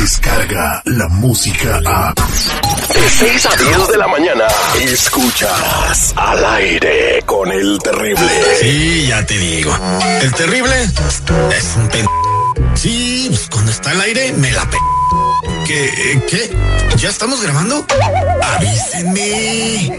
llega la música a... De 6 a 10 de la mañana, escuchas al aire con el terrible. Sí, ya te digo. El terrible es un pen... Sí, pues cuando está al aire me la pe... ¿Qué? ¿Qué? ¿Ya estamos grabando? Avísenme.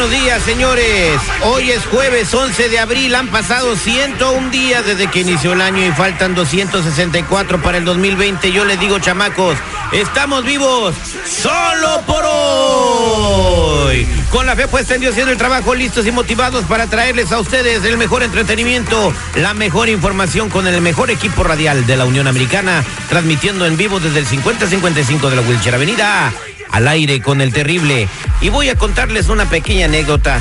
Buenos días, señores. Hoy es jueves 11 de abril. Han pasado 101 días desde que inició el año y faltan 264 para el 2020. Yo les digo, chamacos, estamos vivos solo por hoy. Con la fe puesta en Dios el trabajo, listos y motivados para traerles a ustedes el mejor entretenimiento, la mejor información con el mejor equipo radial de la Unión Americana, transmitiendo en vivo desde el 5055 de la Wilshire Avenida al aire con el terrible. Y voy a contarles una pequeña anécdota.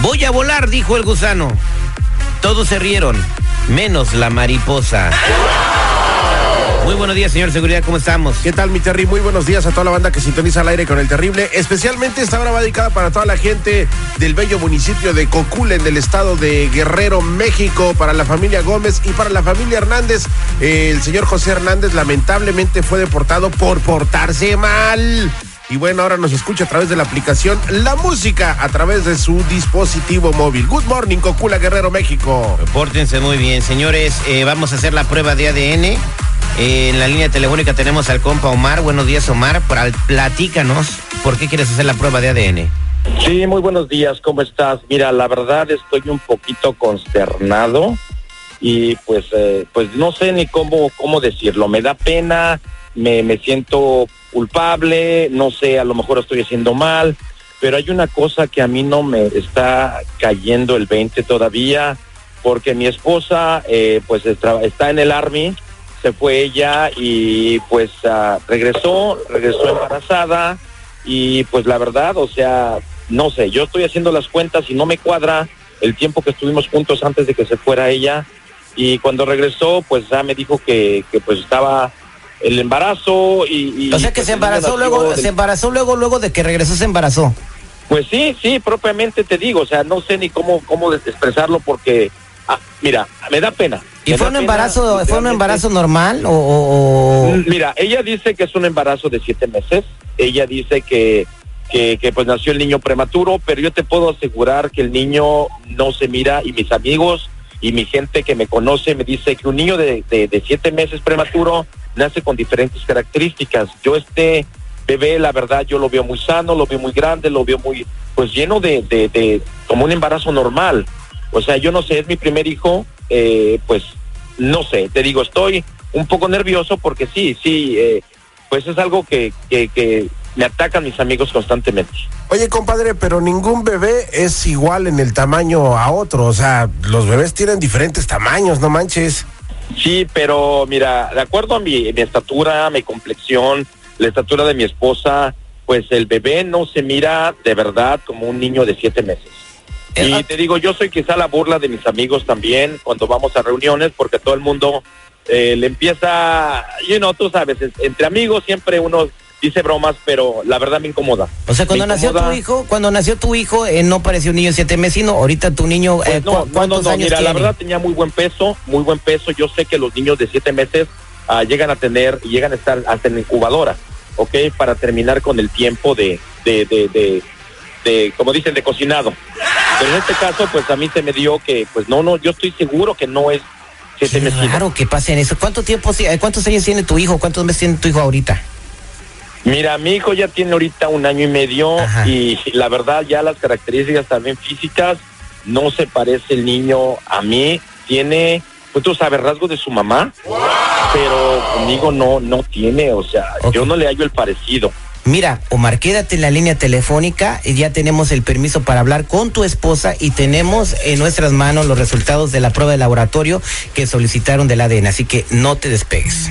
Voy a volar, dijo el gusano. Todos se rieron, menos la mariposa. Muy buenos días, señor Seguridad, ¿cómo estamos? ¿Qué tal, mi Terry? Muy buenos días a toda la banda que sintoniza al aire con el terrible. Especialmente esta hora va dedicada para toda la gente del bello municipio de Cocula, en el estado de Guerrero, México, para la familia Gómez y para la familia Hernández. Eh, el señor José Hernández lamentablemente fue deportado por portarse mal. Y bueno, ahora nos escucha a través de la aplicación La Música a través de su dispositivo móvil. Good morning, Cocula, Guerrero, México. Pórtense muy bien, señores. eh, vamos a hacer la prueba de ADN. Eh, en la línea telefónica tenemos al compa Omar. Buenos días, Omar. Para- Platícanos, ¿por qué quieres hacer la prueba de ADN? Sí, muy buenos días, ¿cómo estás? Mira, la verdad estoy un poquito consternado y pues eh, pues no sé ni cómo cómo decirlo, me da pena, me, me siento culpable, no sé, a lo mejor estoy haciendo mal, pero hay una cosa que a mí no me está cayendo el 20 todavía, porque mi esposa eh, pues está, en el Army, se fue ella y pues ah, regresó, regresó embarazada y pues la verdad, o sea, no sé, yo estoy haciendo las cuentas y no me cuadra el tiempo que estuvimos juntos antes de que se fuera ella y cuando regresó pues ya me dijo que, que pues estaba el embarazo y... y, O sea que pues, se niño embarazó luego, del- se embarazó luego, luego de que regresó, se embarazó. Pues sí, sí, propiamente te digo, o sea, no sé ni cómo, cómo expresarlo porque, ah, mira, me da pena. ¿Y Me fue un pena, embarazo, fue un embarazo normal o, o- o- Mm, Mira, ella dice que es un embarazo de siete meses. Ella dice que, que, que, pues nació el niño prematuro, pero yo te puedo asegurar que el niño no se mira y mis amigos y mi gente que me conoce me dice que un niño de, de, siete meses prematuro nace con diferentes características. Yo este bebé, la verdad, yo lo veo muy sano, lo veo muy grande, lo veo muy, pues lleno de, de, de como un embarazo normal. O sea, yo no sé, es mi primer hijo, eh, pues no sé, te digo, estoy un poco nervioso porque sí, sí, eh, pues es algo que me atacan mis amigos constantemente. Oye, compadre, pero ningún bebé es igual en el tamaño a otro. O sea, los bebés tienen diferentes tamaños, no manches. Sí, pero mira, de acuerdo a mi, mi estatura, mi complexión, la estatura de mi esposa, pues el bebé no se mira de verdad como un niño de siete meses. Y te digo, yo soy quizá la burla de mis amigos también cuando vamos a reuniones, porque todo el mundo eh, le empieza, you know, tú sabes, es- entre amigos siempre uno dice bromas, pero la verdad me incomoda. O sea, cuando Me nació tu hijo, cuando nació tu hijo, eh, no parecía un niño de siete meses, sino ahorita tu niño, eh, Pues no, ¿cu- no, no, ¿cuántos años mira, la verdad tenía muy buen peso, muy buen peso. Yo sé que los niños de siete meses ah, llegan a tener, llegan a estar hasta en la incubadora, ¿ok? Para terminar con el tiempo de, de, de, de, de, como dicen, de cocinado. Pero en este caso, pues a mí se me dio que, pues no, no, yo estoy seguro que no es siete Qué meses. raro que pasen eso. ¿Cuánto tiempo, eh, cuántos años tiene tu hijo? ¿Cuántos meses tiene tu hijo ahorita? Mira, mi hijo ya tiene ahorita un año y medio Ajá. y la verdad ya las características también físicas no se parece el niño a mí. Tiene, pues tú sabes, rasgos de su mamá, pero conmigo no, no tiene, o sea, yo no le hallo el parecido. Mira, Omar, quédate en la línea telefónica y ya tenemos el permiso para hablar con tu esposa y tenemos en nuestras manos los resultados de la prueba de laboratorio que solicitaron del ADN, así que no te despegues.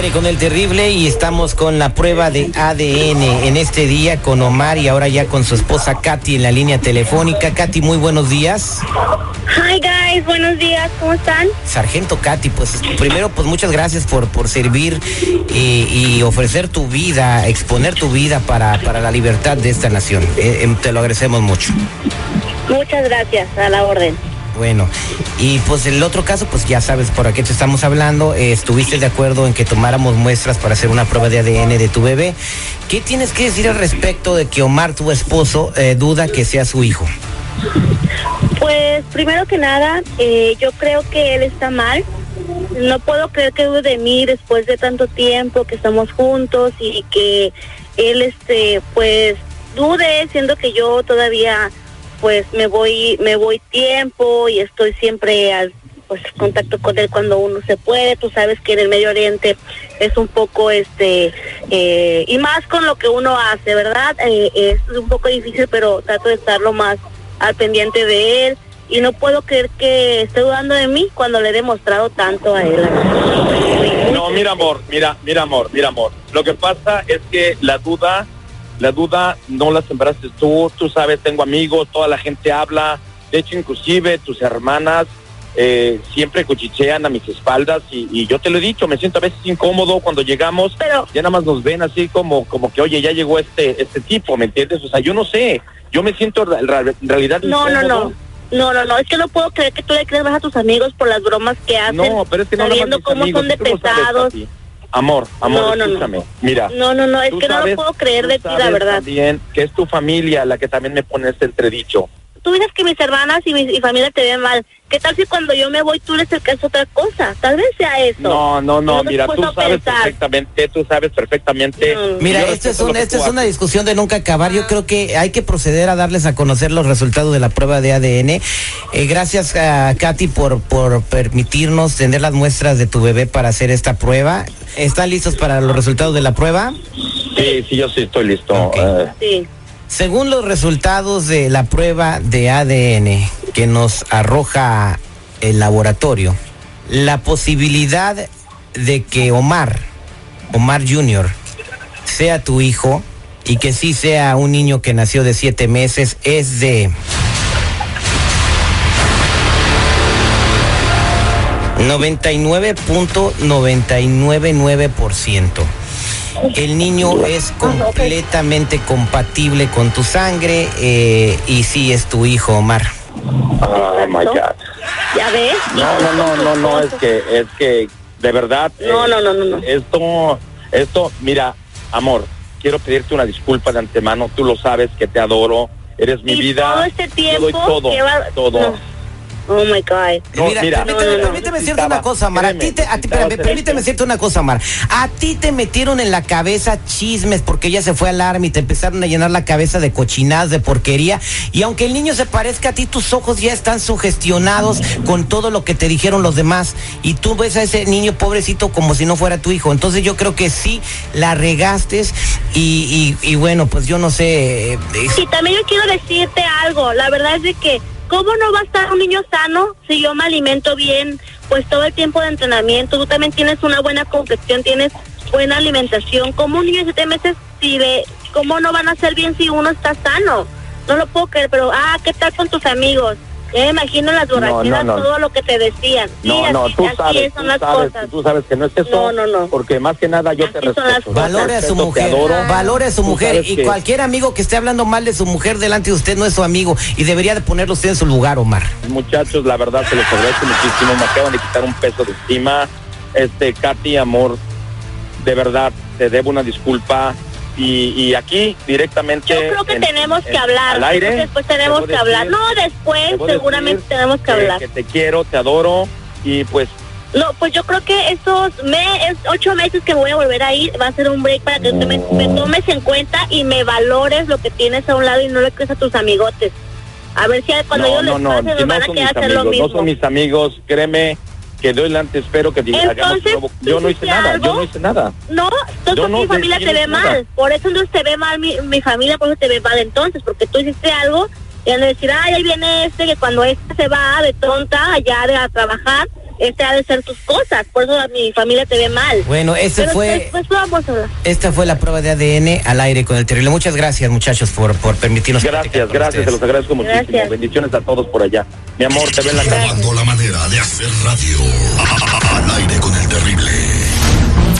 Aire con el terrible y estamos con la prueba de ADN en este día con Omar y ahora ya con su esposa Katy en la línea telefónica. Katy, muy buenos días. Hi guys, buenos días, ¿cómo están? Sargento Katy, pues primero pues muchas gracias por, por servir eh, y ofrecer tu vida, exponer tu vida para, para la libertad de esta nación. Eh, em, te lo agradecemos mucho. Muchas gracias, a la orden. Bueno, y pues el otro caso, pues ya sabes por qué te estamos hablando. eh, estuviste de acuerdo en que tomáramos muestras para hacer una prueba de ADN de tu bebé. ¿Qué tienes que decir al respecto de que Omar, tu esposo, eh, duda que sea su hijo? Pues primero que nada, eh, yo creo que él está mal. No puedo creer que dude de mí después de tanto tiempo que estamos juntos y que él, este, pues dude, siendo que yo todavía, pues me voy, me voy tiempo y estoy siempre al pues contacto con él cuando uno se puede. Tú sabes que en el Medio Oriente es un poco, este, eh, y más con lo que uno hace, ¿verdad? Eh, es un poco difícil, pero trato de estar lo más al pendiente de él y no puedo creer que esté dudando de mí cuando le he demostrado tanto a él. No, mira amor, mira, mira amor, mira amor. Lo que pasa es que la duda, la duda no la sembraste tú, tú sabes, tengo amigos, toda la gente habla, de hecho inclusive tus hermanas eh, siempre cuchichean a mis espaldas y, y yo te lo he dicho, me siento a veces incómodo cuando llegamos, Pero- ya nada más nos ven así como, como que oye, ya llegó este, este tipo, ¿me entiendes? O sea, yo no sé, yo me siento en realidad No, no, incómodo. no. No, no, no, es que no puedo creer que tú le creas a tus amigos por las bromas que hacen, No, pero es que no sabiendo cómo amigos, son de sabes, pesados. Amor, amor, No, no, no. escúchame. Mira. No, no, no, es que no lo puedo creer de ti, la verdad. También que es tu familia la que también me pone este entredicho. Tú dices que mis hermanas y mi y familia te ven mal. ¿Qué tal si cuando yo me voy tú les acercas otra cosa? Tal vez sea eso. No, no, no, mira, tú sabes pensar. perfectamente, tú sabes perfectamente. Mm. Mira, Yo esto es, un- tú es una discusión de nunca acabar. Yo creo que hay que proceder a darles a conocer los resultados de la prueba de ADN. Eh, gracias a Katy por, por permitirnos tener las muestras de tu bebé para hacer esta prueba. ¿Están listos para los resultados de la prueba? Sí, sí, yo sí estoy listo. Eh. Sí. Según los resultados de la prueba de ADN que nos arroja el laboratorio, la posibilidad de que Omar, Omar Jr., sea tu hijo y que sí sea un niño que nació de siete meses es de 99.999%. El niño es completamente compatible con tu sangre eh, y sí es tu hijo, Omar. Oh my God. ¿Ya ves? No, no, no, no, no, es que, es que, de verdad. No, no, no, no, no. Esto, esto, mira, amor, quiero pedirte una disculpa de antemano. Tú lo sabes que te adoro. Eres mi Y vida. todo este Yo tiempo doy todo, lleva- todo. No. Oh my God. No, mira, mira. permíteme, No, no, no. permíteme decirte una cosa, Omar. A ti, te, a ti, Necesitaba espérame, hacer permíteme esto. decirte una cosa, Omar. A ti te metieron en la cabeza chismes porque ella se fue al arma y te empezaron a llenar la cabeza de cochinadas, de porquería. Y aunque el niño se parezca a ti, tus ojos ya están sugestionados con todo lo que te dijeron los demás. Y tú ves a ese niño pobrecito como si no fuera tu hijo. Entonces yo creo que sí la regaste y, y, y bueno, pues yo no sé. eh, Y también yo quiero decirte algo. La verdad es de que, ¿cómo no va a estar un niño sano si yo me alimento bien? Pues todo el tiempo de entrenamiento. Tú también tienes una buena complexión, tienes buena alimentación. ¿Cómo un niño de siete meses, si cómo no van a ser bien si uno está sano? No lo puedo creer, pero, ah, ¿qué tal con tus amigos? Ya me imagino las borracheras, no, no. todo lo que te decían. Sí, No, no, así, tú así sabes, son tú las sabes, cosas. tú sabes que no es eso. No, no, no. Porque más que nada yo te Así son respeto. Valore a su mujer, valore a su mujer y que- cualquier amigo que esté hablando mal de su mujer delante de usted no es su amigo y debería de ponerlo usted en su lugar, Omar. Muchachos, la verdad se los agradezco muchísimo. Me acaban de quitar un peso de encima. Este, Katy, amor, de verdad, te debo una disculpa. Y, y aquí directamente. Yo creo que en- tenemos en- que hablar. Al aire. Yo que Después tenemos te que hablar. decir- No, después seguramente tenemos que hablar. Que te quiero, te adoro. Y pues No, pues yo creo que estos me, es ocho meses que voy a volver a ir va a ser un break para que me, me tomes en cuenta y me valores lo que tienes a un lado y no le crees a tus amigotes. A ver si cuando no, ellos no, les no, pase no van a mis hacer lo mismo. no son mis amigos, créeme que doy delante, espero que diga- hagamos Entonces, nuevo- ¿tú Yo no hice nada, yo algo? no hice nada. No, entonces no, mi familia te no ve nada. mal. Por eso entonces te ve mal mi, mi familia, por eso te ve mal entonces, porque tú hiciste algo y van a decir, ay, ahí viene este, que cuando este se va de tonta allá de a trabajar, este ha de ser tus cosas. Por eso mi familia te ve mal. Bueno, Pero fue, después vamos a esta fue la prueba de ADN al aire con el terrible. Muchas gracias, muchachos, por, por permitirnos Gracias, gracias, te ustedes. los agradezco muchísimo. Gracias. Bendiciones a todos por allá. Mi amor, te ven la cara. La manera de hacer radio. Al aire con el terrible.